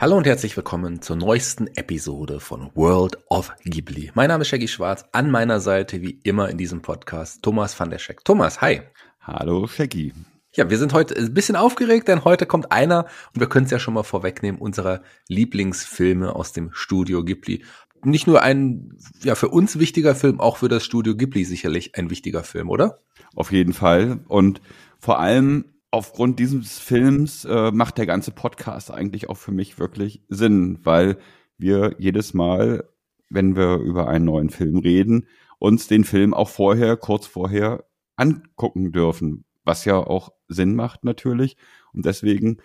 Hallo und herzlich willkommen zur neuesten Episode von World of Ghibli. Mein Name ist Shaggy Schwarz, an meiner Seite wie immer in diesem Podcast Thomas van der Scheck. Thomas, hi. Hallo Shaggy. Ja, wir sind heute ein bisschen aufgeregt, denn heute kommt einer, und wir können es ja schon mal vorwegnehmen, unserer Lieblingsfilme aus dem Studio Ghibli. Nicht nur ein, ja, für uns wichtiger Film, auch für das Studio Ghibli sicherlich ein wichtiger Film, oder? Auf jeden Fall. Und vor allem aufgrund dieses Films äh, macht der ganze Podcast eigentlich auch für mich wirklich Sinn, weil wir jedes Mal, wenn wir über einen neuen Film reden, uns den Film auch vorher, kurz vorher angucken dürfen, was ja auch Sinn macht natürlich. Und deswegen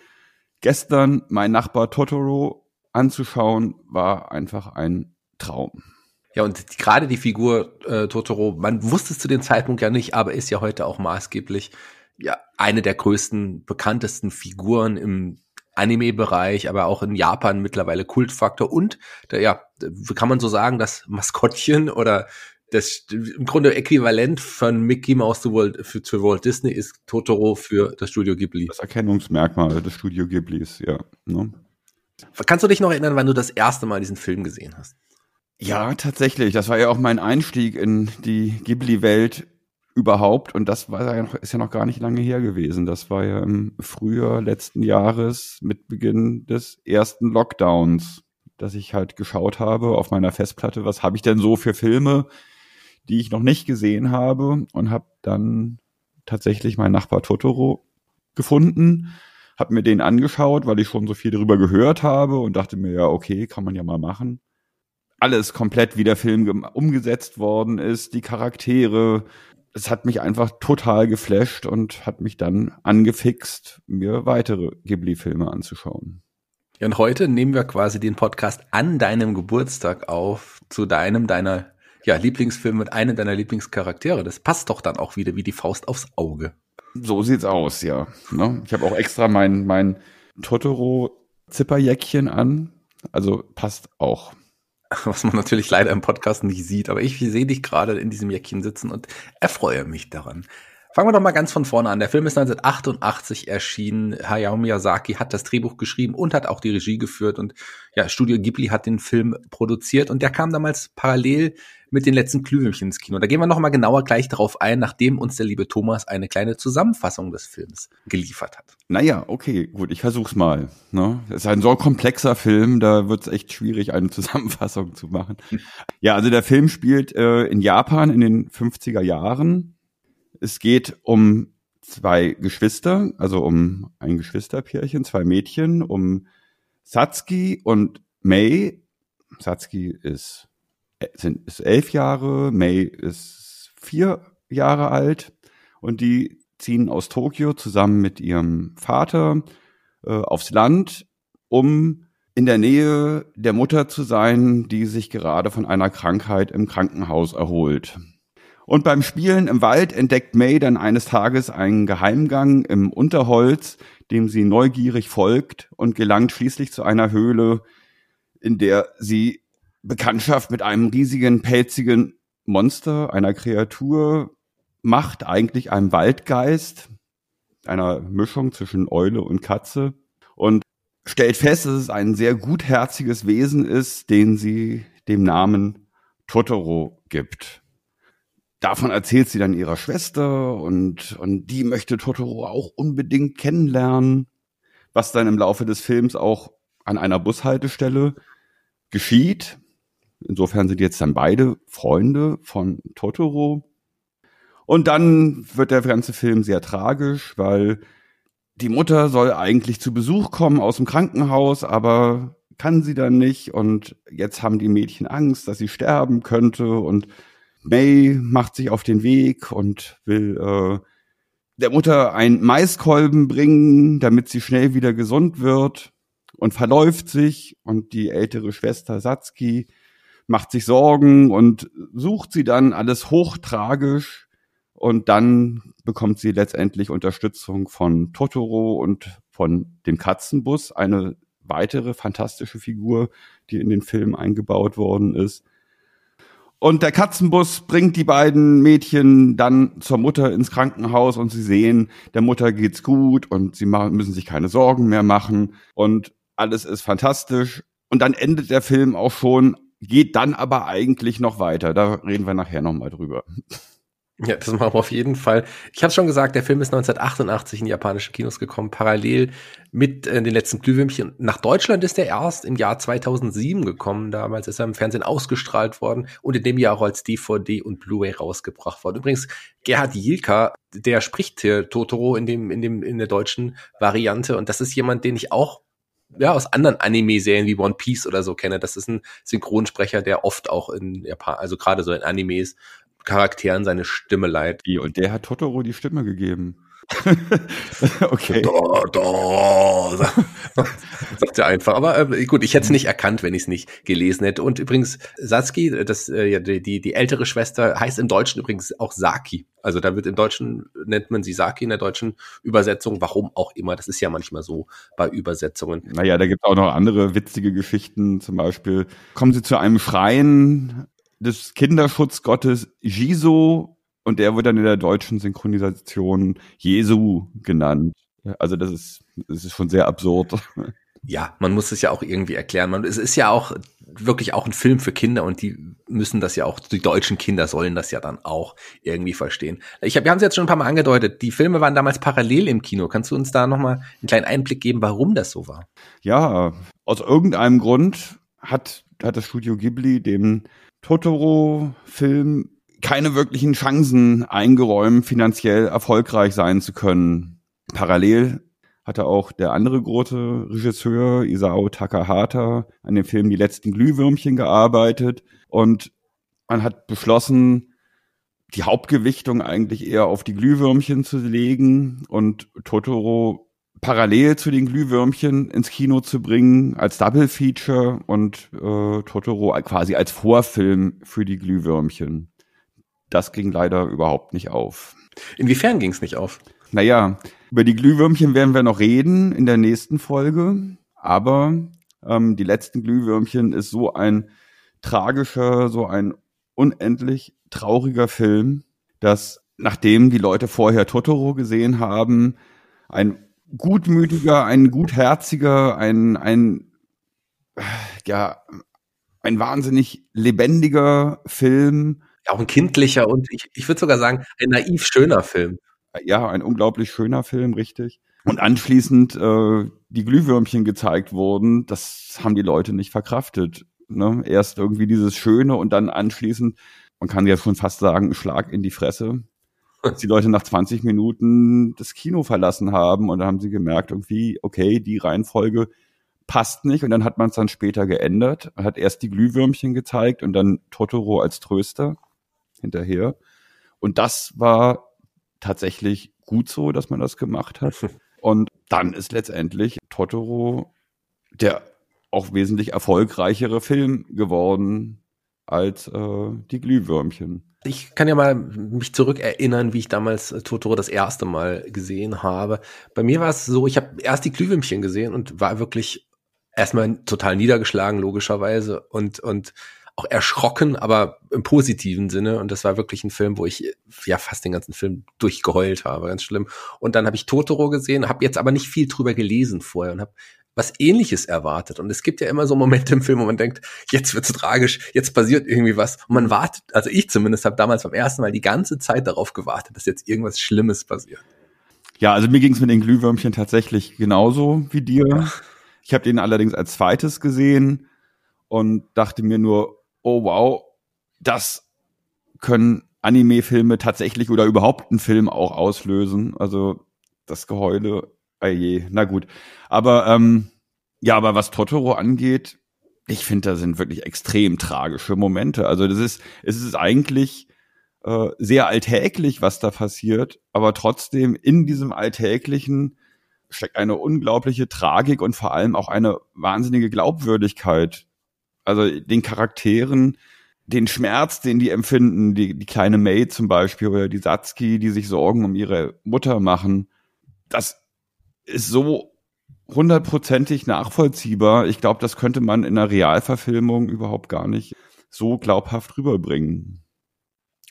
gestern mein Nachbar Totoro anzuschauen, war einfach ein Traum. Ja, und gerade die Figur äh, Totoro, man wusste es zu dem Zeitpunkt ja nicht, aber ist ja heute auch maßgeblich ja eine der größten, bekanntesten Figuren im Anime-Bereich, aber auch in Japan mittlerweile Kultfaktor und der, ja, kann man so sagen, das Maskottchen oder das im Grunde Äquivalent von Mickey Mouse zu Walt, für, zu Walt Disney ist Totoro für das Studio Ghibli. Das Erkennungsmerkmal des Studio Ghiblis, ja. Ne? Kannst du dich noch erinnern, wann du das erste Mal diesen Film gesehen hast? Ja, tatsächlich. Das war ja auch mein Einstieg in die Ghibli-Welt überhaupt. Und das war ja noch, ist ja noch gar nicht lange her gewesen. Das war ja im Frühjahr letzten Jahres mit Beginn des ersten Lockdowns, dass ich halt geschaut habe auf meiner Festplatte, was habe ich denn so für Filme, die ich noch nicht gesehen habe und habe dann tatsächlich meinen Nachbar Totoro gefunden, habe mir den angeschaut, weil ich schon so viel darüber gehört habe und dachte mir, ja, okay, kann man ja mal machen. Alles komplett, wie der Film umgesetzt worden ist, die Charaktere, es hat mich einfach total geflasht und hat mich dann angefixt, mir weitere Ghibli-Filme anzuschauen. Ja, und heute nehmen wir quasi den Podcast an deinem Geburtstag auf, zu deinem, deiner ja, Lieblingsfilm mit einem deiner Lieblingscharaktere. Das passt doch dann auch wieder wie die Faust aufs Auge. So sieht's aus, ja. Ne? Ich habe auch extra mein, mein Totoro-Zipperjäckchen an. Also passt auch. was man natürlich leider im Podcast nicht sieht. Aber ich sehe dich gerade in diesem Jäckchen sitzen und erfreue mich daran. Fangen wir doch mal ganz von vorne an. Der Film ist 1988 erschienen. Hayao Miyazaki hat das Drehbuch geschrieben und hat auch die Regie geführt. Und ja, Studio Ghibli hat den Film produziert. Und der kam damals parallel mit den letzten Glühwürmchen ins Kino. Da gehen wir noch mal genauer gleich darauf ein, nachdem uns der liebe Thomas eine kleine Zusammenfassung des Films geliefert hat. Naja, okay, gut, ich versuch's mal. Ne? Es ist ein so komplexer Film, da wird's echt schwierig, eine Zusammenfassung zu machen. Ja, also der Film spielt äh, in Japan in den 50er Jahren. Es geht um zwei Geschwister, also um ein Geschwisterpärchen, zwei Mädchen, um Satsuki und Mei. Satsuki ist sind, ist elf Jahre, May ist vier Jahre alt und die ziehen aus Tokio zusammen mit ihrem Vater äh, aufs Land, um in der Nähe der Mutter zu sein, die sich gerade von einer Krankheit im Krankenhaus erholt. Und beim Spielen im Wald entdeckt May dann eines Tages einen Geheimgang im Unterholz, dem sie neugierig folgt und gelangt schließlich zu einer Höhle, in der sie Bekanntschaft mit einem riesigen, pelzigen Monster, einer Kreatur macht, eigentlich einem Waldgeist, einer Mischung zwischen Eule und Katze und stellt fest, dass es ein sehr gutherziges Wesen ist, den sie dem Namen Totoro gibt. Davon erzählt sie dann ihrer Schwester und, und die möchte Totoro auch unbedingt kennenlernen, was dann im Laufe des Films auch an einer Bushaltestelle geschieht. Insofern sind jetzt dann beide Freunde von Totoro. Und dann wird der ganze Film sehr tragisch, weil die Mutter soll eigentlich zu Besuch kommen aus dem Krankenhaus, aber kann sie dann nicht. Und jetzt haben die Mädchen Angst, dass sie sterben könnte. Und May macht sich auf den Weg und will äh, der Mutter ein Maiskolben bringen, damit sie schnell wieder gesund wird. Und verläuft sich. Und die ältere Schwester Satsuki macht sich Sorgen und sucht sie dann alles hochtragisch und dann bekommt sie letztendlich Unterstützung von Totoro und von dem Katzenbus, eine weitere fantastische Figur, die in den Film eingebaut worden ist. Und der Katzenbus bringt die beiden Mädchen dann zur Mutter ins Krankenhaus und sie sehen, der Mutter geht's gut und sie müssen sich keine Sorgen mehr machen und alles ist fantastisch. Und dann endet der Film auch schon, geht dann aber eigentlich noch weiter. Da reden wir nachher nochmal drüber. Ja, das machen wir auf jeden Fall. Ich habe schon gesagt, der Film ist 1988 in japanische Kinos gekommen, parallel mit äh, den letzten Glühwürmchen. Nach Deutschland ist er erst im Jahr 2007 gekommen. Damals ist er im Fernsehen ausgestrahlt worden und in dem Jahr auch als DVD und Blu-ray rausgebracht worden. Übrigens, Gerhard Jilka, der spricht hier Totoro in dem in dem in der deutschen Variante und das ist jemand, den ich auch ja, aus anderen Anime-Serien wie One Piece oder so kenne. Das ist ein Synchronsprecher, der oft auch in Japan, also gerade so in Animes Charakteren seine Stimme leiht. Und der hat Totoro die Stimme gegeben. okay. Da, da, sagt er einfach. Aber äh, gut, ich hätte es nicht erkannt, wenn ich es nicht gelesen hätte. Und übrigens, Satsuki, das, äh, die, die, die ältere Schwester, heißt im Deutschen übrigens auch Saki. Also da wird im Deutschen, nennt man sie Saki in der deutschen Übersetzung, warum auch immer. Das ist ja manchmal so bei Übersetzungen. Naja, da gibt es auch noch andere witzige Geschichten. Zum Beispiel kommen sie zu einem Schrein des Kinderschutzgottes Jiso und der wird dann in der deutschen Synchronisation Jesu genannt. Also das ist, das ist schon sehr absurd. Ja, man muss es ja auch irgendwie erklären. Man, es ist ja auch wirklich auch ein Film für Kinder und die müssen das ja auch, die deutschen Kinder sollen das ja dann auch irgendwie verstehen. Ich hab, wir haben es jetzt schon ein paar Mal angedeutet, die Filme waren damals parallel im Kino. Kannst du uns da nochmal einen kleinen Einblick geben, warum das so war? Ja, aus irgendeinem Grund hat, hat das Studio Ghibli dem Totoro-Film keine wirklichen Chancen eingeräumt, finanziell erfolgreich sein zu können. Parallel hatte auch der andere große Regisseur, Isao Takahata, an dem Film Die letzten Glühwürmchen gearbeitet und man hat beschlossen, die Hauptgewichtung eigentlich eher auf die Glühwürmchen zu legen und Totoro parallel zu den Glühwürmchen ins Kino zu bringen, als Double Feature und äh, Totoro quasi als Vorfilm für die Glühwürmchen. Das ging leider überhaupt nicht auf. Inwiefern ging es nicht auf? Naja, über die Glühwürmchen werden wir noch reden in der nächsten Folge, aber ähm, die letzten Glühwürmchen ist so ein tragischer, so ein unendlich trauriger Film, dass nachdem die Leute vorher Totoro gesehen haben, ein gutmütiger, ein gutherziger, ein, ein, ja, ein wahnsinnig lebendiger Film. Auch ein kindlicher und ich, ich würde sogar sagen, ein naiv schöner Film. Ja, ein unglaublich schöner Film, richtig. Und anschließend äh, die Glühwürmchen gezeigt wurden, das haben die Leute nicht verkraftet. Ne? Erst irgendwie dieses Schöne und dann anschließend, man kann ja schon fast sagen, Schlag in die Fresse dass die Leute nach 20 Minuten das Kino verlassen haben und dann haben sie gemerkt, irgendwie, okay, die Reihenfolge passt nicht und dann hat man es dann später geändert. Hat erst die Glühwürmchen gezeigt und dann Totoro als Tröster hinterher. Und das war tatsächlich gut so, dass man das gemacht hat. Und dann ist letztendlich Totoro der auch wesentlich erfolgreichere Film geworden als äh, die Glühwürmchen. Ich kann ja mal mich zurückerinnern, wie ich damals äh, Totoro das erste Mal gesehen habe. Bei mir war es so, ich habe erst die Glühwürmchen gesehen und war wirklich erstmal total niedergeschlagen, logischerweise, und, und auch erschrocken, aber im positiven Sinne. Und das war wirklich ein Film, wo ich ja fast den ganzen Film durchgeheult habe, ganz schlimm. Und dann habe ich Totoro gesehen, habe jetzt aber nicht viel drüber gelesen vorher und habe was ähnliches erwartet. Und es gibt ja immer so Momente im Film, wo man denkt, jetzt wird's tragisch, jetzt passiert irgendwie was. Und man wartet, also ich zumindest habe damals beim ersten Mal die ganze Zeit darauf gewartet, dass jetzt irgendwas Schlimmes passiert. Ja, also mir ging's mit den Glühwürmchen tatsächlich genauso wie dir. Ich habe den allerdings als zweites gesehen und dachte mir nur, oh wow, das können Anime-Filme tatsächlich oder überhaupt einen Film auch auslösen. Also das Geheule Ah je, na gut. Aber ähm, Ja, aber was Totoro angeht, ich finde, da sind wirklich extrem tragische Momente. Also das ist, es ist eigentlich äh, sehr alltäglich, was da passiert, aber trotzdem in diesem Alltäglichen steckt eine unglaubliche Tragik und vor allem auch eine wahnsinnige Glaubwürdigkeit. Also den Charakteren, den Schmerz, den die empfinden, die, die kleine May zum Beispiel oder die Satsuki, die sich Sorgen um ihre Mutter machen, das ist so hundertprozentig nachvollziehbar. Ich glaube, das könnte man in einer Realverfilmung überhaupt gar nicht so glaubhaft rüberbringen.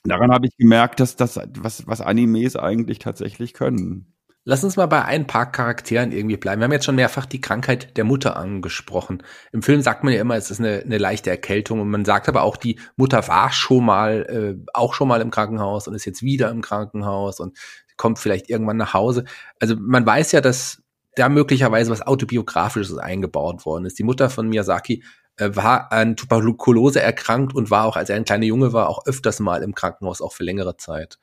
Daran habe ich gemerkt, dass das, was, was Animes eigentlich tatsächlich können. Lass uns mal bei ein paar Charakteren irgendwie bleiben. Wir haben jetzt schon mehrfach die Krankheit der Mutter angesprochen. Im Film sagt man ja immer, es ist eine, eine leichte Erkältung und man sagt aber auch, die Mutter war schon mal, äh, auch schon mal im Krankenhaus und ist jetzt wieder im Krankenhaus und kommt vielleicht irgendwann nach Hause. Also man weiß ja, dass da möglicherweise was autobiografisches eingebaut worden ist. Die Mutter von Miyazaki äh, war an Tuberkulose erkrankt und war auch, als er ein kleiner Junge war, auch öfters mal im Krankenhaus, auch für längere Zeit.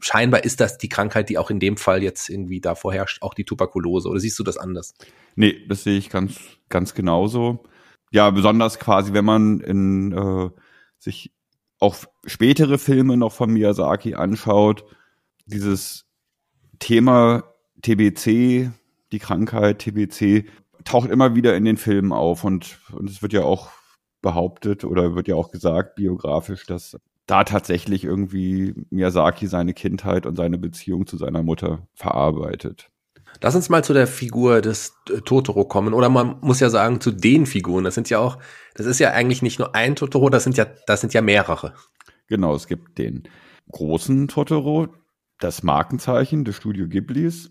Scheinbar ist das die Krankheit, die auch in dem Fall jetzt irgendwie da vorherrscht, auch die Tuberkulose. Oder siehst du das anders? Nee, das sehe ich ganz, ganz genauso. Ja, besonders quasi, wenn man in äh, sich auch spätere Filme noch von Miyazaki anschaut, dieses Thema TBC, die Krankheit TBC taucht immer wieder in den Filmen auf und, und es wird ja auch behauptet oder wird ja auch gesagt biografisch, dass da tatsächlich irgendwie Miyazaki seine Kindheit und seine Beziehung zu seiner Mutter verarbeitet. Lass uns mal zu der Figur des äh, Totoro kommen. Oder man muss ja sagen, zu den Figuren. Das sind ja auch, das ist ja eigentlich nicht nur ein Totoro, das sind ja, das sind ja mehrere. Genau, es gibt den großen Totoro, das Markenzeichen des Studio Ghiblis.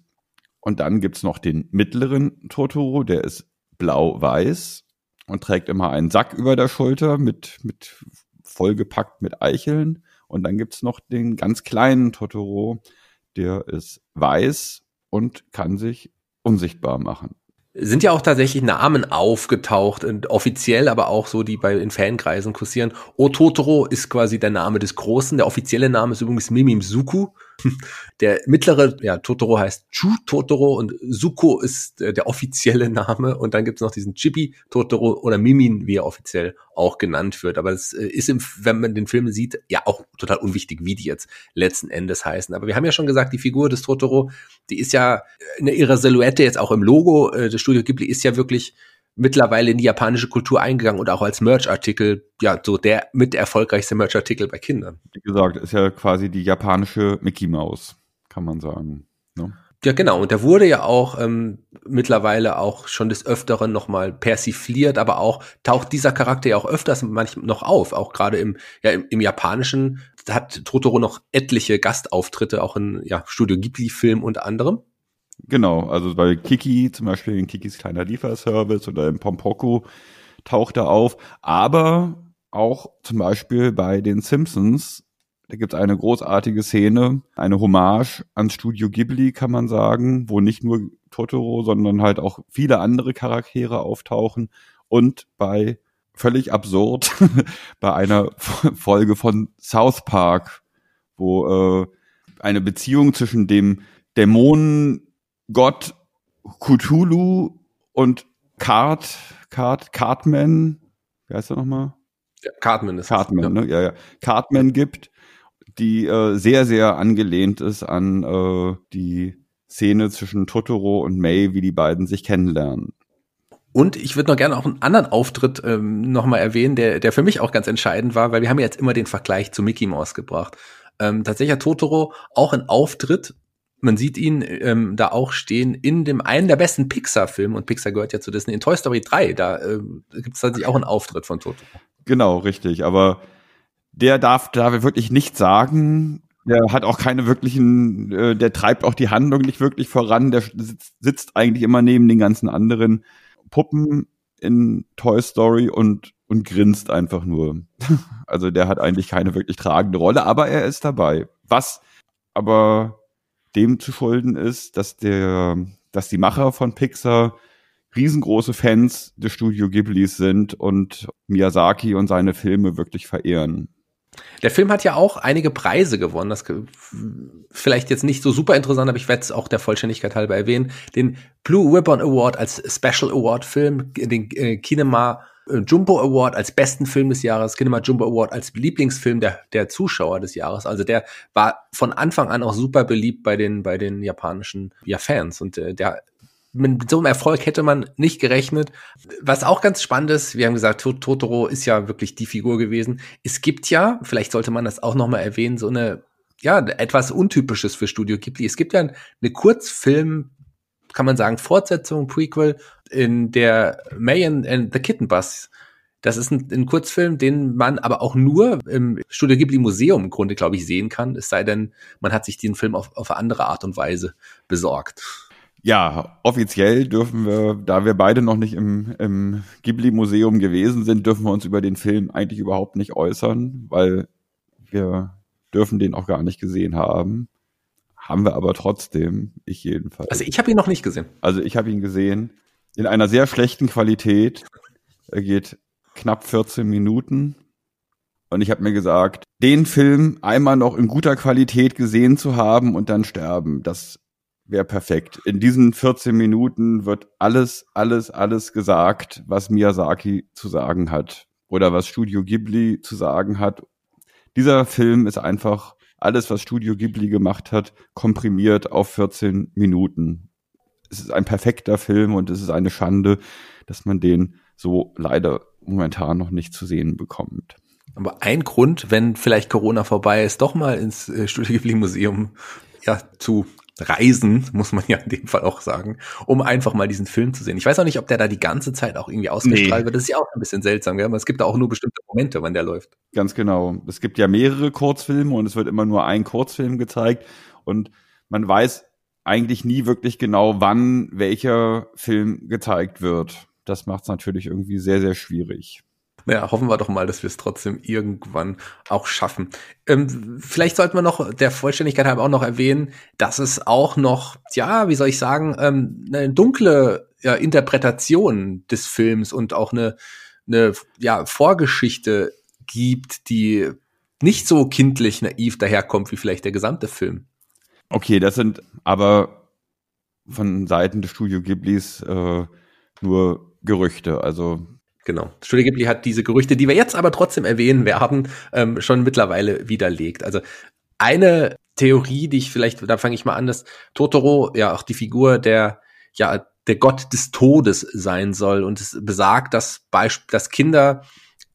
Und dann gibt's noch den mittleren Totoro, der ist blau-weiß und trägt immer einen Sack über der Schulter mit, mit vollgepackt mit Eicheln. Und dann gibt's noch den ganz kleinen Totoro, der ist weiß und kann sich unsichtbar machen sind ja auch tatsächlich Namen aufgetaucht, offiziell, aber auch so, die bei in Fankreisen kursieren. O Totoro ist quasi der Name des Großen. Der offizielle Name ist übrigens Mimim Suku. Der mittlere, ja, Totoro heißt Chu Totoro und Suko ist äh, der offizielle Name. Und dann gibt es noch diesen Chibi Totoro oder Mimin, wie er offiziell auch genannt wird. Aber es äh, ist, im, wenn man den Film sieht, ja auch total unwichtig, wie die jetzt letzten Endes heißen. Aber wir haben ja schon gesagt, die Figur des Totoro, die ist ja in ihrer Silhouette jetzt auch im Logo äh, des Studio Ghibli ist ja wirklich mittlerweile in die japanische Kultur eingegangen und auch als Merch-Artikel, ja, so der mit erfolgreichste Merch-Artikel bei Kindern. Wie gesagt, ist ja quasi die japanische Mickey Mouse, kann man sagen. Ne? Ja, genau. Und der wurde ja auch ähm, mittlerweile auch schon des Öfteren nochmal persifliert, aber auch taucht dieser Charakter ja auch öfters manchmal noch auf. Auch gerade im, ja, im, im Japanischen hat Totoro noch etliche Gastauftritte, auch in ja, Studio Ghibli-Film unter anderem. Genau, also bei Kiki, zum Beispiel in Kikis kleiner Lieferservice oder im Pompoku taucht er auf, aber auch zum Beispiel bei den Simpsons, da gibt es eine großartige Szene, eine Hommage ans Studio Ghibli, kann man sagen, wo nicht nur Totoro, sondern halt auch viele andere Charaktere auftauchen und bei völlig absurd bei einer Folge von South Park, wo äh, eine Beziehung zwischen dem Dämonen Gott Cthulhu und Card, Card, Cartman, wie heißt er nochmal? Ja, Cartman ist Cartman, ja. ne? Ja, ja. Cartman gibt, die äh, sehr, sehr angelehnt ist an äh, die Szene zwischen Totoro und May, wie die beiden sich kennenlernen. Und ich würde noch gerne auch einen anderen Auftritt ähm, nochmal erwähnen, der, der für mich auch ganz entscheidend war, weil wir haben ja jetzt immer den Vergleich zu Mickey Mouse gebracht. Ähm, tatsächlich hat Totoro auch einen Auftritt man sieht ihn ähm, da auch stehen in dem einen der besten Pixar-Filme und Pixar gehört ja zu Disney. In Toy Story 3, da äh, gibt es tatsächlich auch einen Auftritt von Toto. Genau, richtig. Aber der darf da wirklich nichts sagen. Der hat auch keine wirklichen, äh, der treibt auch die Handlung nicht wirklich voran. Der sitzt, sitzt eigentlich immer neben den ganzen anderen Puppen in Toy Story und und grinst einfach nur. Also der hat eigentlich keine wirklich tragende Rolle, aber er ist dabei. Was aber dem zu schulden ist, dass der, dass die Macher von Pixar riesengroße Fans des Studio Ghiblis sind und Miyazaki und seine Filme wirklich verehren. Der Film hat ja auch einige Preise gewonnen. Das vielleicht jetzt nicht so super interessant, aber ich werde es auch der Vollständigkeit halber erwähnen. Den Blue Ribbon Award als Special Award Film, den äh, Kinema äh, Jumbo Award als besten Film des Jahres, Kinema Jumbo Award als Lieblingsfilm der, der Zuschauer des Jahres. Also der war von Anfang an auch super beliebt bei den, bei den japanischen ja, Fans und äh, der mit so einem Erfolg hätte man nicht gerechnet. Was auch ganz spannend ist, wir haben gesagt, Totoro ist ja wirklich die Figur gewesen. Es gibt ja, vielleicht sollte man das auch nochmal erwähnen, so eine, ja, etwas Untypisches für Studio Ghibli. Es gibt ja eine Kurzfilm, kann man sagen, Fortsetzung, Prequel in der May and, and the Kitten Bus. Das ist ein, ein, Kurzfilm, den man aber auch nur im Studio Ghibli Museum im Grunde, glaube ich, sehen kann. Es sei denn, man hat sich den Film auf, auf eine andere Art und Weise besorgt. Ja, offiziell dürfen wir, da wir beide noch nicht im, im Ghibli-Museum gewesen sind, dürfen wir uns über den Film eigentlich überhaupt nicht äußern, weil wir dürfen den auch gar nicht gesehen haben. Haben wir aber trotzdem, ich jedenfalls. Also ich habe ihn noch nicht gesehen. Also ich habe ihn gesehen in einer sehr schlechten Qualität. Er geht knapp 14 Minuten. Und ich habe mir gesagt, den Film einmal noch in guter Qualität gesehen zu haben und dann sterben, das wäre perfekt. In diesen 14 Minuten wird alles, alles, alles gesagt, was Miyazaki zu sagen hat oder was Studio Ghibli zu sagen hat. Dieser Film ist einfach alles, was Studio Ghibli gemacht hat, komprimiert auf 14 Minuten. Es ist ein perfekter Film und es ist eine Schande, dass man den so leider momentan noch nicht zu sehen bekommt. Aber ein Grund, wenn vielleicht Corona vorbei ist, doch mal ins äh, Studio Ghibli Museum ja, zu reisen, muss man ja in dem Fall auch sagen, um einfach mal diesen Film zu sehen. Ich weiß auch nicht, ob der da die ganze Zeit auch irgendwie ausgestrahlt nee. wird. Das ist ja auch ein bisschen seltsam, gell? aber es gibt da auch nur bestimmte Momente, wann der läuft. Ganz genau. Es gibt ja mehrere Kurzfilme und es wird immer nur ein Kurzfilm gezeigt und man weiß eigentlich nie wirklich genau, wann welcher Film gezeigt wird. Das macht es natürlich irgendwie sehr, sehr schwierig. Ja, hoffen wir doch mal, dass wir es trotzdem irgendwann auch schaffen. Ähm, vielleicht sollten wir noch der Vollständigkeit halber auch noch erwähnen, dass es auch noch, ja, wie soll ich sagen, ähm, eine dunkle ja, Interpretation des Films und auch eine, eine ja, Vorgeschichte gibt, die nicht so kindlich naiv daherkommt wie vielleicht der gesamte Film. Okay, das sind aber von Seiten des Studio Ghiblis äh, nur Gerüchte. Also Genau. Studio Ghibli hat diese Gerüchte, die wir jetzt aber trotzdem erwähnen werden, ähm, schon mittlerweile widerlegt. Also eine Theorie, die ich vielleicht, da fange ich mal an, dass Totoro ja auch die Figur der, ja, der Gott des Todes sein soll und es besagt, dass, dass Kinder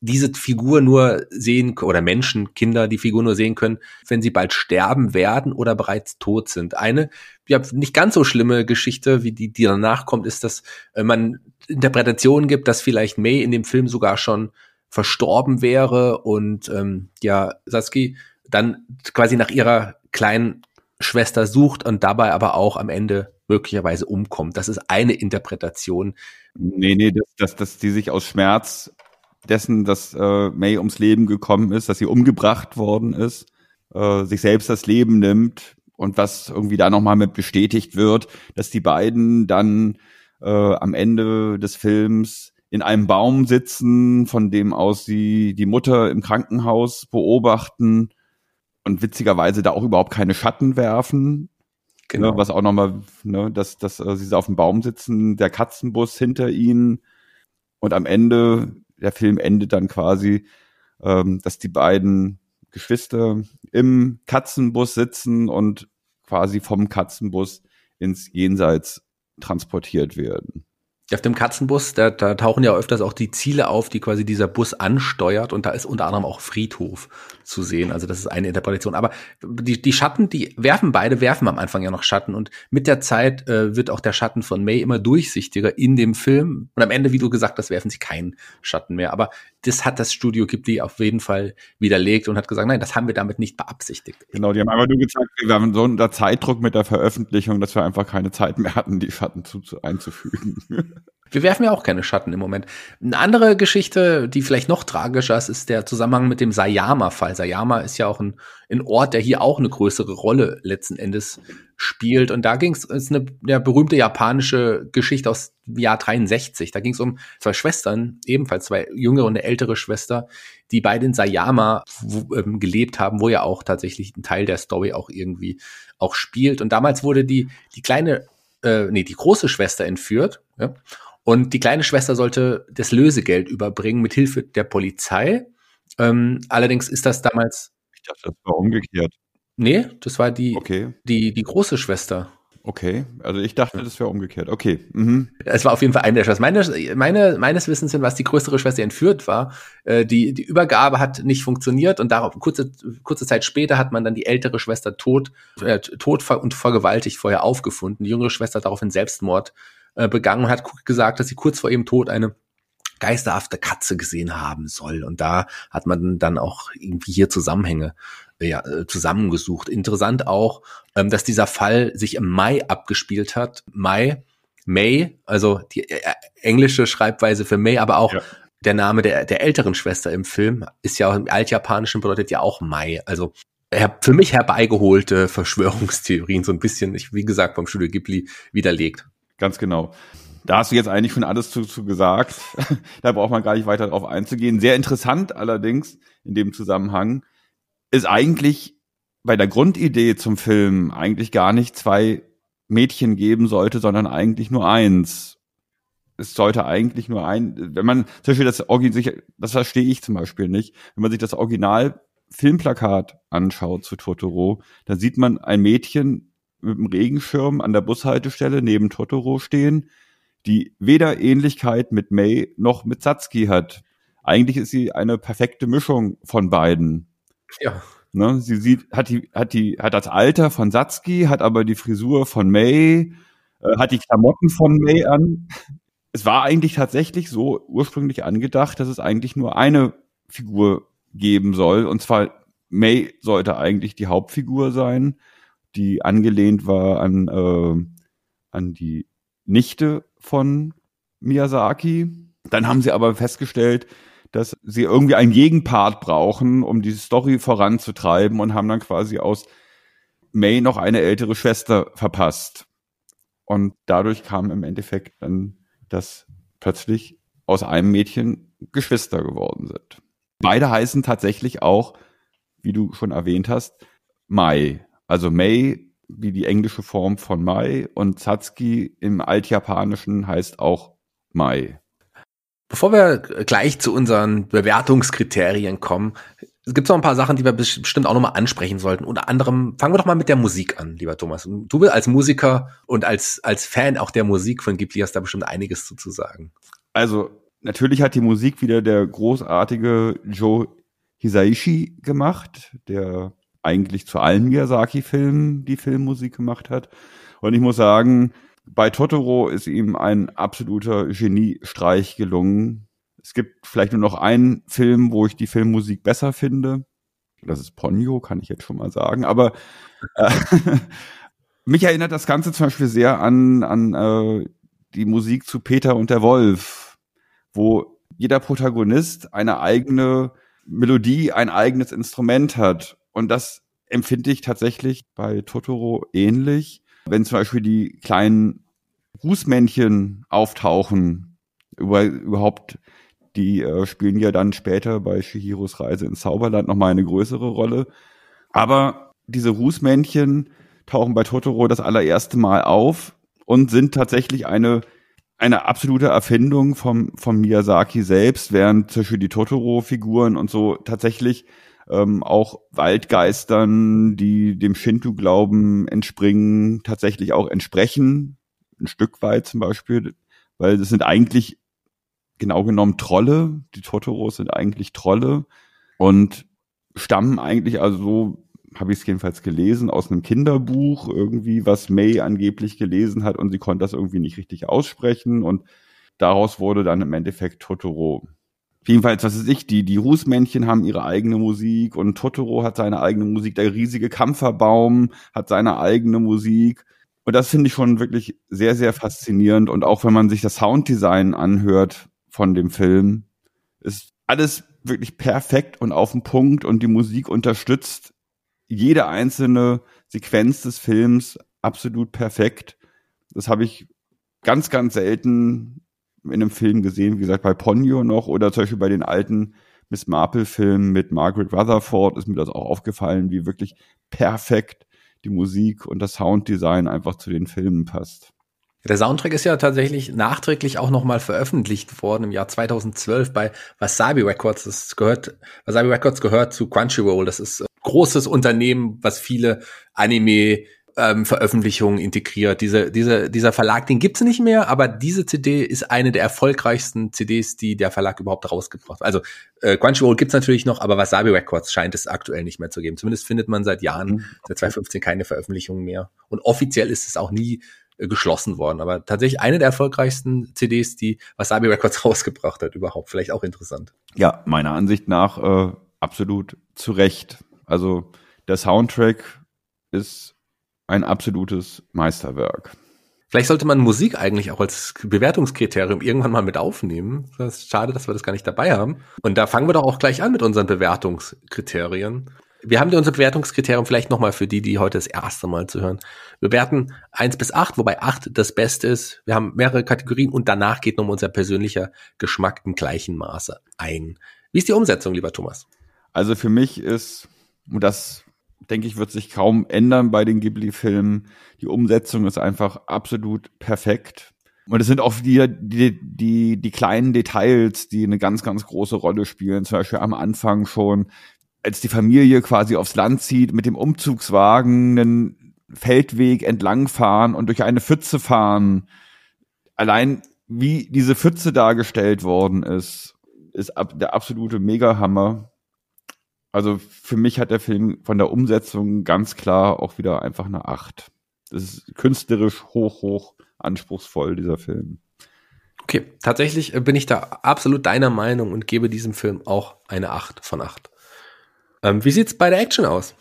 diese Figur nur sehen oder Menschen, Kinder die Figur nur sehen können, wenn sie bald sterben werden oder bereits tot sind. Eine ja nicht ganz so schlimme Geschichte, wie die, die danach kommt, ist, dass äh, man Interpretationen gibt, dass vielleicht May in dem Film sogar schon verstorben wäre und ähm, ja Sasuke dann quasi nach ihrer kleinen Schwester sucht und dabei aber auch am Ende möglicherweise umkommt. Das ist eine Interpretation. Nee, nee, dass, dass, dass die sich aus Schmerz dessen, dass äh, May ums Leben gekommen ist, dass sie umgebracht worden ist, äh, sich selbst das Leben nimmt und was irgendwie da nochmal mit bestätigt wird, dass die beiden dann äh, am Ende des Films in einem Baum sitzen, von dem aus sie die Mutter im Krankenhaus beobachten und witzigerweise da auch überhaupt keine Schatten werfen. Ne, genau. Ne, was auch nochmal, ne, dass, dass äh, sie auf dem Baum sitzen, der Katzenbus hinter ihnen und am Ende der Film endet dann quasi, ähm, dass die beiden Geschwister im Katzenbus sitzen und quasi vom Katzenbus ins Jenseits transportiert werden. Auf dem Katzenbus, da, da tauchen ja öfters auch die Ziele auf, die quasi dieser Bus ansteuert und da ist unter anderem auch Friedhof zu sehen. Also das ist eine Interpretation. Aber die, die Schatten, die werfen beide, werfen am Anfang ja noch Schatten und mit der Zeit äh, wird auch der Schatten von May immer durchsichtiger in dem Film und am Ende, wie du gesagt hast, werfen sie keinen Schatten mehr. Aber das hat das Studio Ghibli auf jeden Fall widerlegt und hat gesagt, nein, das haben wir damit nicht beabsichtigt. Genau, die haben einfach nur gesagt, wir haben so unter Zeitdruck mit der Veröffentlichung, dass wir einfach keine Zeit mehr hatten, die Schatten zu, zu einzufügen. Wir werfen ja auch keine Schatten im Moment. Eine andere Geschichte, die vielleicht noch tragischer ist, ist der Zusammenhang mit dem Sayama-Fall. Sayama ist ja auch ein, ein, Ort, der hier auch eine größere Rolle letzten Endes spielt. Und da ging es, ist eine der berühmte japanische Geschichte aus dem Jahr 63. Da ging es um zwei Schwestern, ebenfalls zwei jüngere und eine ältere Schwester, die beide in Sayama ähm, gelebt haben, wo ja auch tatsächlich ein Teil der Story auch irgendwie auch spielt. Und damals wurde die, die kleine, äh, nee, die große Schwester entführt. Ja? Und die kleine Schwester sollte das Lösegeld überbringen mit Hilfe der Polizei. Ähm, allerdings ist das damals. Ich dachte, das war umgekehrt. Nee, das war die, okay. die, die große Schwester. Okay, also ich dachte, das wäre umgekehrt. Okay. Mhm. Es war auf jeden Fall eine der Schwestern. Meine, meine, meines Wissens, was die größere Schwester entführt war, äh, die, die Übergabe hat nicht funktioniert und darauf, kurze, kurze Zeit später hat man dann die ältere Schwester tot, äh, tot und vergewaltigt vorher aufgefunden. Die jüngere Schwester hat daraufhin Selbstmord äh, begangen und hat gesagt, dass sie kurz vor ihrem Tod eine geisterhafte Katze gesehen haben soll. Und da hat man dann auch irgendwie hier Zusammenhänge äh, ja, äh, zusammengesucht. Interessant auch, ähm, dass dieser Fall sich im Mai abgespielt hat. Mai, May, also die äh, englische Schreibweise für May, aber auch ja. der Name der, der älteren Schwester im Film ist ja im Altjapanischen bedeutet ja auch Mai. Also für mich herbeigeholte Verschwörungstheorien so ein bisschen, ich, wie gesagt, vom Studio Ghibli widerlegt. Ganz genau. Da hast du jetzt eigentlich schon alles zu, zu gesagt. da braucht man gar nicht weiter drauf einzugehen. Sehr interessant allerdings in dem Zusammenhang ist eigentlich bei der Grundidee zum Film eigentlich gar nicht zwei Mädchen geben sollte, sondern eigentlich nur eins. Es sollte eigentlich nur ein, wenn man zum Beispiel das Original, das verstehe ich zum Beispiel nicht, wenn man sich das Original Filmplakat anschaut zu Totoro, dann sieht man ein Mädchen mit dem Regenschirm an der Bushaltestelle neben Totoro stehen, die weder Ähnlichkeit mit May noch mit Satsuki hat. Eigentlich ist sie eine perfekte Mischung von beiden. Ja. Ne, sie sieht, hat die, hat die, hat das Alter von Satsuki, hat aber die Frisur von May, äh, hat die Klamotten von May an. Es war eigentlich tatsächlich so ursprünglich angedacht, dass es eigentlich nur eine Figur geben soll. Und zwar May sollte eigentlich die Hauptfigur sein die angelehnt war an, äh, an die Nichte von Miyazaki. Dann haben sie aber festgestellt, dass sie irgendwie einen Gegenpart brauchen, um die Story voranzutreiben und haben dann quasi aus May noch eine ältere Schwester verpasst. Und dadurch kam im Endeffekt dann, dass plötzlich aus einem Mädchen Geschwister geworden sind. Beide heißen tatsächlich auch, wie du schon erwähnt hast, Mai. Also May wie die englische Form von Mai und Satsuki im Altjapanischen heißt auch Mai. Bevor wir gleich zu unseren Bewertungskriterien kommen, es gibt noch ein paar Sachen, die wir bestimmt auch nochmal ansprechen sollten. Unter anderem fangen wir doch mal mit der Musik an, lieber Thomas. Du als Musiker und als, als Fan auch der Musik von Ghibli hast da bestimmt einiges zu, zu sagen. Also natürlich hat die Musik wieder der großartige Joe Hisaishi gemacht, der eigentlich zu allen Miyazaki-Filmen die Filmmusik gemacht hat. Und ich muss sagen, bei Totoro ist ihm ein absoluter Geniestreich gelungen. Es gibt vielleicht nur noch einen Film, wo ich die Filmmusik besser finde. Das ist Ponyo, kann ich jetzt schon mal sagen. Aber äh, mich erinnert das Ganze zum Beispiel sehr an, an äh, die Musik zu Peter und der Wolf, wo jeder Protagonist eine eigene Melodie, ein eigenes Instrument hat. Und das empfinde ich tatsächlich bei Totoro ähnlich. Wenn zum Beispiel die kleinen Rußmännchen auftauchen, über, überhaupt, die äh, spielen ja dann später bei Shihiros Reise ins Zauberland nochmal eine größere Rolle. Aber diese Rußmännchen tauchen bei Totoro das allererste Mal auf und sind tatsächlich eine eine absolute Erfindung vom, vom Miyazaki selbst, während zum Beispiel die Totoro-Figuren und so tatsächlich ähm, auch Waldgeistern, die dem Shinto-Glauben entspringen, tatsächlich auch entsprechen. Ein Stück weit zum Beispiel, weil das sind eigentlich genau genommen Trolle. Die Totoros sind eigentlich Trolle und stammen eigentlich also so habe ich es jedenfalls gelesen, aus einem Kinderbuch irgendwie, was May angeblich gelesen hat und sie konnte das irgendwie nicht richtig aussprechen und daraus wurde dann im Endeffekt Totoro. Jedenfalls, was weiß ich, die, die Rußmännchen haben ihre eigene Musik und Totoro hat seine eigene Musik, der riesige Kampferbaum hat seine eigene Musik. Und das finde ich schon wirklich sehr, sehr faszinierend. Und auch wenn man sich das Sounddesign anhört von dem Film, ist alles wirklich perfekt und auf den Punkt und die Musik unterstützt jede einzelne Sequenz des Films absolut perfekt. Das habe ich ganz, ganz selten in einem Film gesehen, wie gesagt, bei Ponyo noch oder zum Beispiel bei den alten Miss Marple-Filmen mit Margaret Rutherford ist mir das auch aufgefallen, wie wirklich perfekt die Musik und das Sounddesign einfach zu den Filmen passt. Der Soundtrack ist ja tatsächlich nachträglich auch nochmal veröffentlicht worden im Jahr 2012 bei Wasabi Records. Das gehört, Wasabi Records gehört zu Crunchyroll. Das ist ein großes Unternehmen, was viele Anime ähm, Veröffentlichungen integriert. Diese, diese, dieser Verlag, den gibt's nicht mehr, aber diese CD ist eine der erfolgreichsten CDs, die der Verlag überhaupt rausgebracht hat. Also äh, Crunchyroll gibt's natürlich noch, aber Wasabi Records scheint es aktuell nicht mehr zu geben. Zumindest findet man seit Jahren, mhm. seit 2015 keine Veröffentlichungen mehr. Und offiziell ist es auch nie äh, geschlossen worden. Aber tatsächlich eine der erfolgreichsten CDs, die Wasabi Records rausgebracht hat, überhaupt. Vielleicht auch interessant. Ja, meiner Ansicht nach äh, absolut zu Recht. Also der Soundtrack ist ein absolutes Meisterwerk. Vielleicht sollte man Musik eigentlich auch als Bewertungskriterium irgendwann mal mit aufnehmen. Das ist schade, dass wir das gar nicht dabei haben. Und da fangen wir doch auch gleich an mit unseren Bewertungskriterien. Wir haben unser Bewertungskriterium vielleicht nochmal für die, die heute das erste Mal zuhören. Wir bewerten eins bis acht, wobei acht das Beste ist. Wir haben mehrere Kategorien und danach geht nochmal unser persönlicher Geschmack im gleichen Maße ein. Wie ist die Umsetzung, lieber Thomas? Also für mich ist, und das denke ich, wird sich kaum ändern bei den Ghibli-Filmen. Die Umsetzung ist einfach absolut perfekt. Und es sind auch die, die, die, die kleinen Details, die eine ganz, ganz große Rolle spielen. Zum Beispiel am Anfang schon, als die Familie quasi aufs Land zieht, mit dem Umzugswagen einen Feldweg entlangfahren und durch eine Pfütze fahren. Allein wie diese Pfütze dargestellt worden ist, ist der absolute Megahammer. Also für mich hat der Film von der Umsetzung ganz klar auch wieder einfach eine Acht. Das ist künstlerisch hoch, hoch anspruchsvoll, dieser Film. Okay, tatsächlich äh, bin ich da absolut deiner Meinung und gebe diesem Film auch eine Acht von Acht. Ähm, wie sieht's bei der Action aus?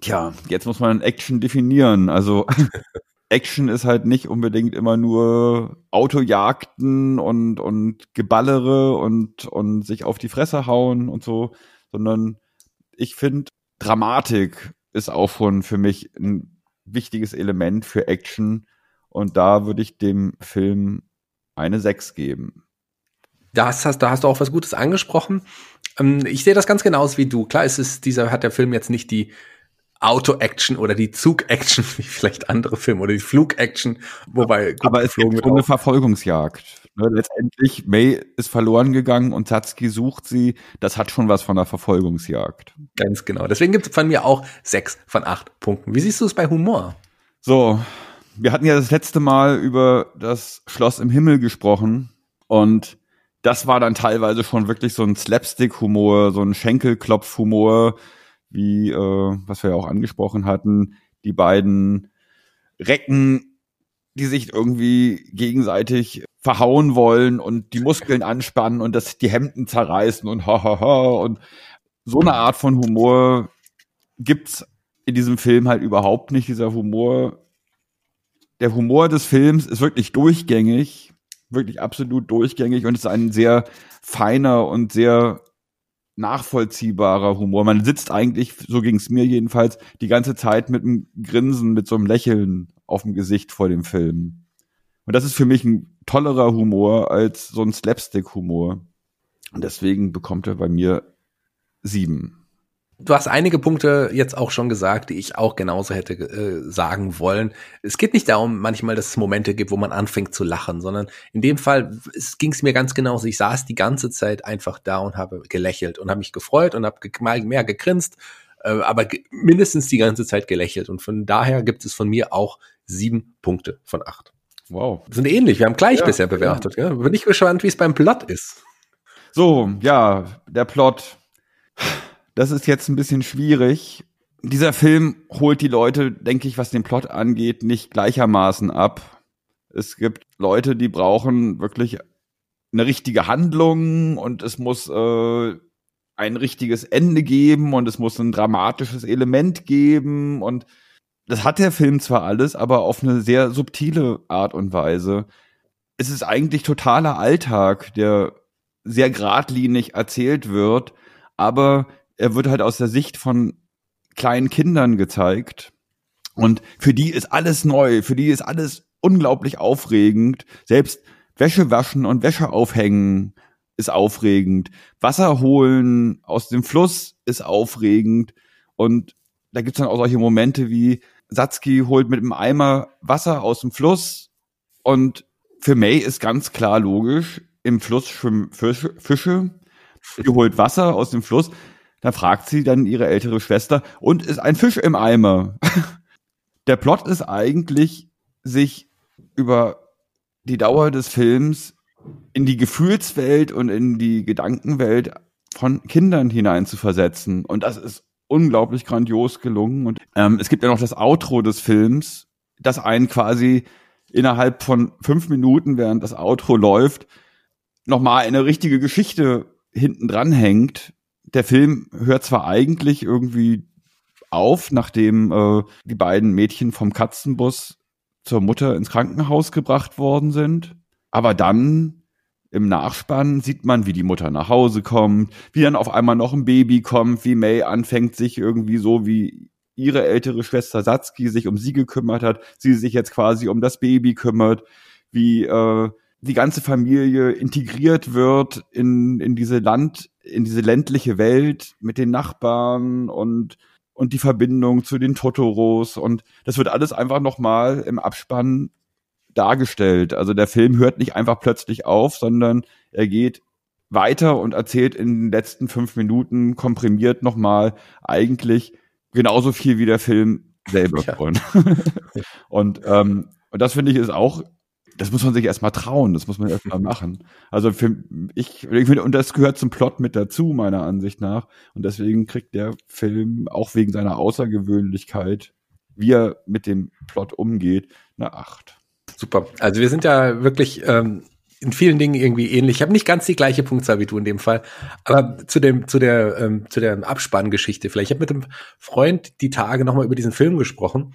Tja, jetzt muss man Action definieren. Also Action ist halt nicht unbedingt immer nur Autojagden und, und Geballere und, und sich auf die Fresse hauen und so, sondern ich finde, Dramatik ist auch schon für mich ein wichtiges Element für Action. Und da würde ich dem Film eine 6 geben. Das hast, da hast du auch was Gutes angesprochen. Ähm, ich sehe das ganz genauso wie du. Klar, ist es dieser, hat der Film jetzt nicht die Auto-Action oder die Zug-Action, wie vielleicht andere Filme, oder die Flug-Action, wobei Aber es gibt so eine Verfolgungsjagd. Ne, letztendlich, May ist verloren gegangen und Satsuki sucht sie. Das hat schon was von einer Verfolgungsjagd. Ganz genau. Deswegen gibt es von mir auch sechs von acht Punkten. Wie siehst du es bei Humor? So, wir hatten ja das letzte Mal über das Schloss im Himmel gesprochen und das war dann teilweise schon wirklich so ein Slapstick-Humor, so ein Schenkelklopf-Humor, wie äh, was wir ja auch angesprochen hatten, die beiden Recken, die sich irgendwie gegenseitig verhauen wollen und die Muskeln anspannen und das die Hemden zerreißen und hahaha und so eine Art von Humor gibt's in diesem Film halt überhaupt nicht. Dieser Humor, der Humor des Films ist wirklich durchgängig, wirklich absolut durchgängig und ist ein sehr feiner und sehr nachvollziehbarer Humor. Man sitzt eigentlich, so ging's mir jedenfalls, die ganze Zeit mit einem Grinsen, mit so einem Lächeln auf dem Gesicht vor dem Film. Und das ist für mich ein tollerer Humor als so ein Slapstick-Humor. Und deswegen bekommt er bei mir sieben. Du hast einige Punkte jetzt auch schon gesagt, die ich auch genauso hätte äh, sagen wollen. Es geht nicht darum, manchmal, dass es Momente gibt, wo man anfängt zu lachen, sondern in dem Fall ging es mir ganz genauso. Ich saß die ganze Zeit einfach da und habe gelächelt und habe mich gefreut und habe mal mehr gegrinst, äh, aber ge mindestens die ganze Zeit gelächelt. Und von daher gibt es von mir auch sieben Punkte von acht. Wow. sind ähnlich. Wir haben gleich ja, bisher bewertet. Ja. Bin ich gespannt, wie es beim Plot ist. So, ja, der Plot. Das ist jetzt ein bisschen schwierig. Dieser Film holt die Leute, denke ich, was den Plot angeht, nicht gleichermaßen ab. Es gibt Leute, die brauchen wirklich eine richtige Handlung und es muss äh, ein richtiges Ende geben und es muss ein dramatisches Element geben und das hat der Film zwar alles, aber auf eine sehr subtile Art und Weise. Es ist eigentlich totaler Alltag, der sehr geradlinig erzählt wird, aber er wird halt aus der Sicht von kleinen Kindern gezeigt. Und für die ist alles neu, für die ist alles unglaublich aufregend. Selbst Wäsche waschen und Wäsche aufhängen ist aufregend. Wasser holen aus dem Fluss ist aufregend. Und da gibt's dann auch solche Momente wie Satsuki holt mit einem Eimer Wasser aus dem Fluss und für May ist ganz klar logisch, im Fluss schwimmen Fische, Fische. Die holt Wasser aus dem Fluss. Dann fragt sie dann ihre ältere Schwester und ist ein Fisch im Eimer. Der Plot ist eigentlich, sich über die Dauer des Films in die Gefühlswelt und in die Gedankenwelt von Kindern hineinzuversetzen. Und das ist unglaublich grandios gelungen. Und ähm, es gibt ja noch das Outro des Films, das einen quasi innerhalb von fünf Minuten, während das Outro läuft, nochmal eine richtige Geschichte hinten dran hängt. Der Film hört zwar eigentlich irgendwie auf, nachdem äh, die beiden Mädchen vom Katzenbus zur Mutter ins Krankenhaus gebracht worden sind, aber dann im Nachspann sieht man, wie die Mutter nach Hause kommt, wie dann auf einmal noch ein Baby kommt, wie May anfängt, sich irgendwie so wie ihre ältere Schwester Satsuki sich um sie gekümmert hat, sie sich jetzt quasi um das Baby kümmert, wie äh, die ganze Familie integriert wird in, in diese Land, in diese ländliche Welt mit den Nachbarn und und die Verbindung zu den Totoros und das wird alles einfach nochmal im Abspann dargestellt. Also der Film hört nicht einfach plötzlich auf, sondern er geht weiter und erzählt in den letzten fünf Minuten komprimiert nochmal eigentlich genauso viel wie der Film selber. Ja. und, ähm, und das finde ich ist auch, das muss man sich erstmal trauen, das muss man erstmal machen. Also für ich, ich finde, und das gehört zum Plot mit dazu, meiner Ansicht nach. Und deswegen kriegt der Film auch wegen seiner Außergewöhnlichkeit, wie er mit dem Plot umgeht, eine Acht. Super. Also wir sind ja wirklich ähm, in vielen Dingen irgendwie ähnlich. Ich habe nicht ganz die gleiche Punktzahl wie du in dem Fall, aber zu dem zu der ähm, zu der Abspanngeschichte vielleicht. Ich habe mit einem Freund die Tage nochmal über diesen Film gesprochen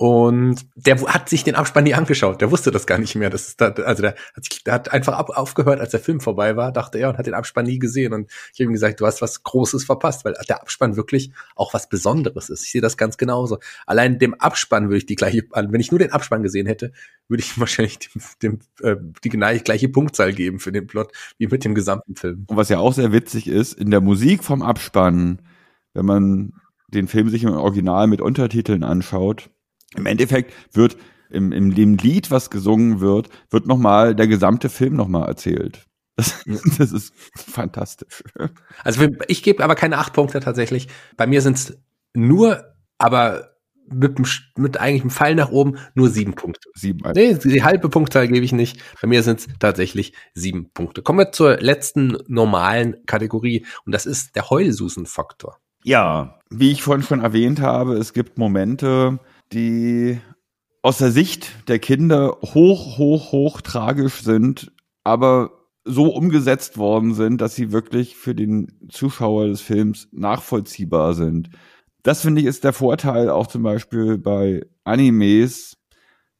und der hat sich den Abspann nie angeschaut. Der wusste das gar nicht mehr. Das ist da, also der hat, sich, der hat einfach ab, aufgehört, als der Film vorbei war, dachte er und hat den Abspann nie gesehen. Und ich habe ihm gesagt, du hast was Großes verpasst, weil der Abspann wirklich auch was Besonderes ist. Ich sehe das ganz genauso. Allein dem Abspann würde ich die gleiche, wenn ich nur den Abspann gesehen hätte, würde ich wahrscheinlich dem, dem äh, die gleiche Punktzahl geben für den Plot wie mit dem gesamten Film. Und was ja auch sehr witzig ist, in der Musik vom Abspann, wenn man den Film sich im Original mit Untertiteln anschaut, im Endeffekt wird im, im dem Lied, was gesungen wird, wird nochmal der gesamte Film nochmal erzählt. Das, das, ist fantastisch. Also ich gebe aber keine acht Punkte tatsächlich. Bei mir sind es nur, aber mit, mit eigentlich einem Fall nach oben nur sieben Punkte. Sieben. Nee, die halbe Punktzahl gebe ich nicht. Bei mir sind es tatsächlich sieben Punkte. Kommen wir zur letzten normalen Kategorie und das ist der Heulsusen-Faktor. Ja, wie ich vorhin schon erwähnt habe, es gibt Momente, die aus der Sicht der Kinder hoch, hoch, hoch tragisch sind, aber so umgesetzt worden sind, dass sie wirklich für den Zuschauer des Films nachvollziehbar sind. Das finde ich ist der Vorteil auch zum Beispiel bei Animes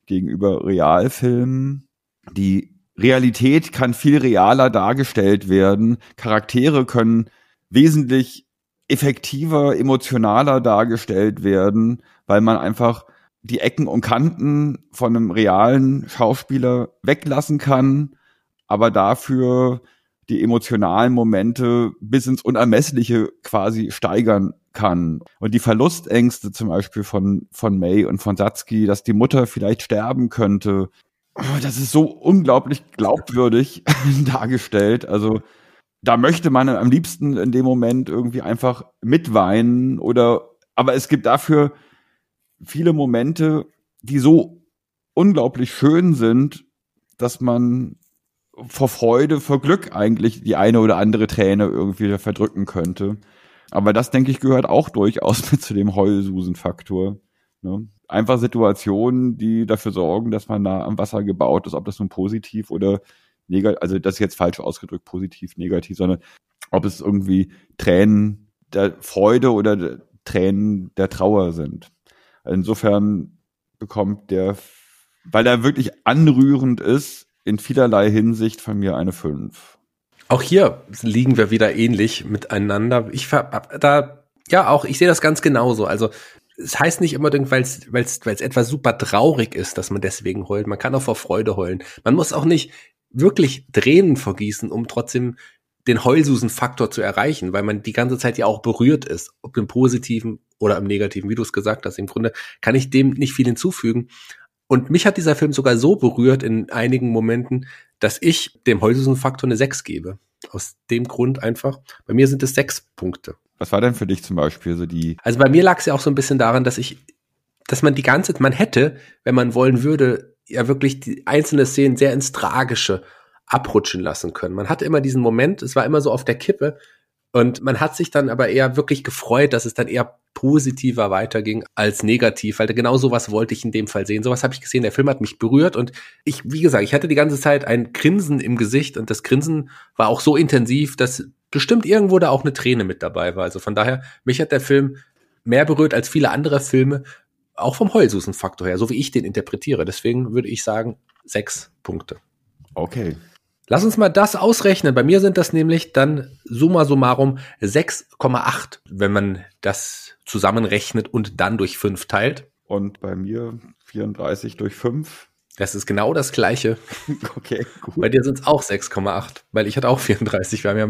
gegenüber Realfilmen. Die Realität kann viel realer dargestellt werden. Charaktere können wesentlich effektiver, emotionaler dargestellt werden weil man einfach die Ecken und Kanten von einem realen Schauspieler weglassen kann, aber dafür die emotionalen Momente bis ins Unermessliche quasi steigern kann. Und die Verlustängste zum Beispiel von, von May und von Satsuki, dass die Mutter vielleicht sterben könnte, das ist so unglaublich glaubwürdig dargestellt. Also da möchte man am liebsten in dem Moment irgendwie einfach mitweinen oder, aber es gibt dafür viele Momente, die so unglaublich schön sind, dass man vor Freude, vor Glück eigentlich die eine oder andere Träne irgendwie verdrücken könnte. Aber das, denke ich, gehört auch durchaus mit zu dem Heulsusen-Faktor. Ne? Einfach Situationen, die dafür sorgen, dass man nah am Wasser gebaut ist, ob das nun positiv oder negativ, also das ist jetzt falsch ausgedrückt, positiv, negativ, sondern ob es irgendwie Tränen der Freude oder Tränen der Trauer sind. Insofern bekommt der, weil er wirklich anrührend ist, in vielerlei Hinsicht von mir eine 5. Auch hier liegen wir wieder ähnlich miteinander. Ich da ja auch, ich sehe das ganz genauso. Also es heißt nicht es weil es etwas super traurig ist, dass man deswegen heult. Man kann auch vor Freude heulen. Man muss auch nicht wirklich Tränen vergießen, um trotzdem den Heulsusen-Faktor zu erreichen, weil man die ganze Zeit ja auch berührt ist, ob im Positiven oder im Negativen, wie du es gesagt hast. Im Grunde kann ich dem nicht viel hinzufügen. Und mich hat dieser Film sogar so berührt in einigen Momenten, dass ich dem Heulsusen-Faktor eine 6 gebe. Aus dem Grund einfach. Bei mir sind es sechs Punkte. Was war denn für dich zum Beispiel so die? Also bei mir lag es ja auch so ein bisschen daran, dass ich, dass man die ganze, man hätte, wenn man wollen würde, ja wirklich die einzelne Szenen sehr ins Tragische abrutschen lassen können. Man hatte immer diesen Moment, es war immer so auf der Kippe und man hat sich dann aber eher wirklich gefreut, dass es dann eher positiver weiterging als negativ, weil genau sowas wollte ich in dem Fall sehen. Sowas habe ich gesehen. Der Film hat mich berührt und ich, wie gesagt, ich hatte die ganze Zeit ein Grinsen im Gesicht und das Grinsen war auch so intensiv, dass bestimmt irgendwo da auch eine Träne mit dabei war. Also von daher, mich hat der Film mehr berührt als viele andere Filme, auch vom Heulsusen-Faktor her, so wie ich den interpretiere. Deswegen würde ich sagen, sechs Punkte. Okay. Lass uns mal das ausrechnen. Bei mir sind das nämlich dann summa summarum 6,8, wenn man das zusammenrechnet und dann durch 5 teilt. Und bei mir 34 durch 5. Das ist genau das gleiche. Okay, gut. Bei dir sind es auch 6,8, weil ich hatte auch 34. Wir haben ja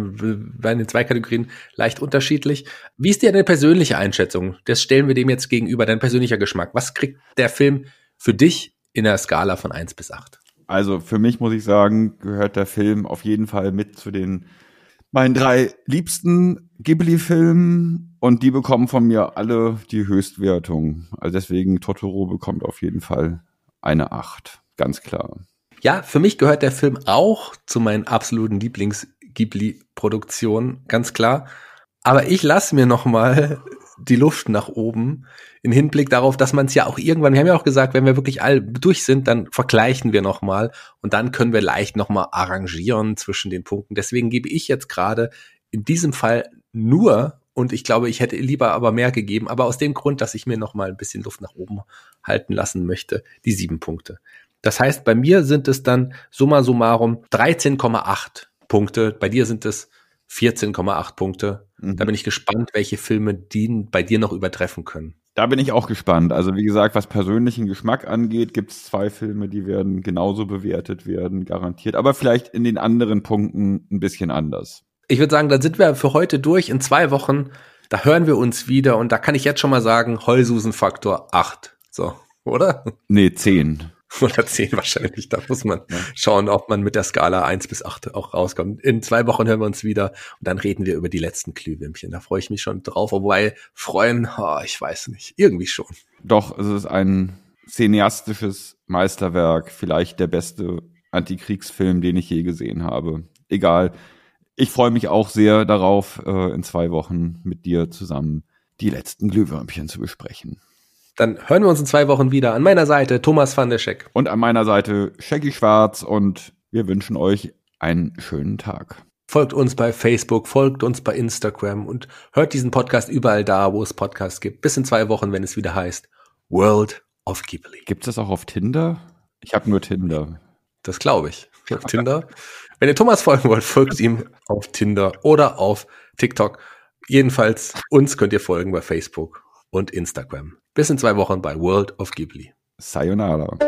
bei den zwei Kategorien leicht unterschiedlich. Wie ist dir deine persönliche Einschätzung? Das stellen wir dem jetzt gegenüber, dein persönlicher Geschmack. Was kriegt der Film für dich in der Skala von 1 bis 8? Also für mich muss ich sagen, gehört der Film auf jeden Fall mit zu den meinen drei liebsten Ghibli-Filmen und die bekommen von mir alle die Höchstwertung. Also deswegen Totoro bekommt auf jeden Fall eine Acht, ganz klar. Ja, für mich gehört der Film auch zu meinen absoluten Lieblings-Ghibli-Produktionen, ganz klar. Aber ich lasse mir noch mal die Luft nach oben in Hinblick darauf, dass man es ja auch irgendwann, wir haben ja auch gesagt, wenn wir wirklich all durch sind, dann vergleichen wir noch mal und dann können wir leicht noch mal arrangieren zwischen den Punkten. Deswegen gebe ich jetzt gerade in diesem Fall nur und ich glaube, ich hätte lieber aber mehr gegeben, aber aus dem Grund, dass ich mir noch mal ein bisschen Luft nach oben halten lassen möchte, die sieben Punkte. Das heißt, bei mir sind es dann summa summarum 13,8 Punkte. Bei dir sind es 14,8 Punkte. Mhm. Da bin ich gespannt, welche Filme die bei dir noch übertreffen können. Da bin ich auch gespannt. Also wie gesagt, was persönlichen Geschmack angeht, gibt es zwei Filme, die werden genauso bewertet werden, garantiert. Aber vielleicht in den anderen Punkten ein bisschen anders ich würde sagen, dann sind wir für heute durch. In zwei Wochen, da hören wir uns wieder und da kann ich jetzt schon mal sagen, Heulsusen-Faktor 8. So, oder? Nee, 10. Oder 10 wahrscheinlich. Da muss man ja. schauen, ob man mit der Skala 1 bis 8 auch rauskommt. In zwei Wochen hören wir uns wieder und dann reden wir über die letzten Glühwürmchen. Da freue ich mich schon drauf. Wobei freuen, oh, ich weiß nicht, irgendwie schon. Doch, es ist ein cineastisches Meisterwerk. Vielleicht der beste Antikriegsfilm, den ich je gesehen habe. Egal, ich freue mich auch sehr darauf, äh, in zwei Wochen mit dir zusammen die letzten Glühwürmchen zu besprechen. Dann hören wir uns in zwei Wochen wieder. An meiner Seite Thomas van der Scheck. Und an meiner Seite Shaggy Schwarz und wir wünschen euch einen schönen Tag. Folgt uns bei Facebook, folgt uns bei Instagram und hört diesen Podcast überall da, wo es Podcasts gibt. Bis in zwei Wochen, wenn es wieder heißt World of Ghibli. Gibt es das auch auf Tinder? Ich habe nur Tinder. Das glaube ich. Auf Tinder. Wenn ihr Thomas folgen wollt, folgt ihm auf Tinder oder auf TikTok. Jedenfalls uns könnt ihr folgen bei Facebook und Instagram. Bis in zwei Wochen bei World of Ghibli. Sayonara.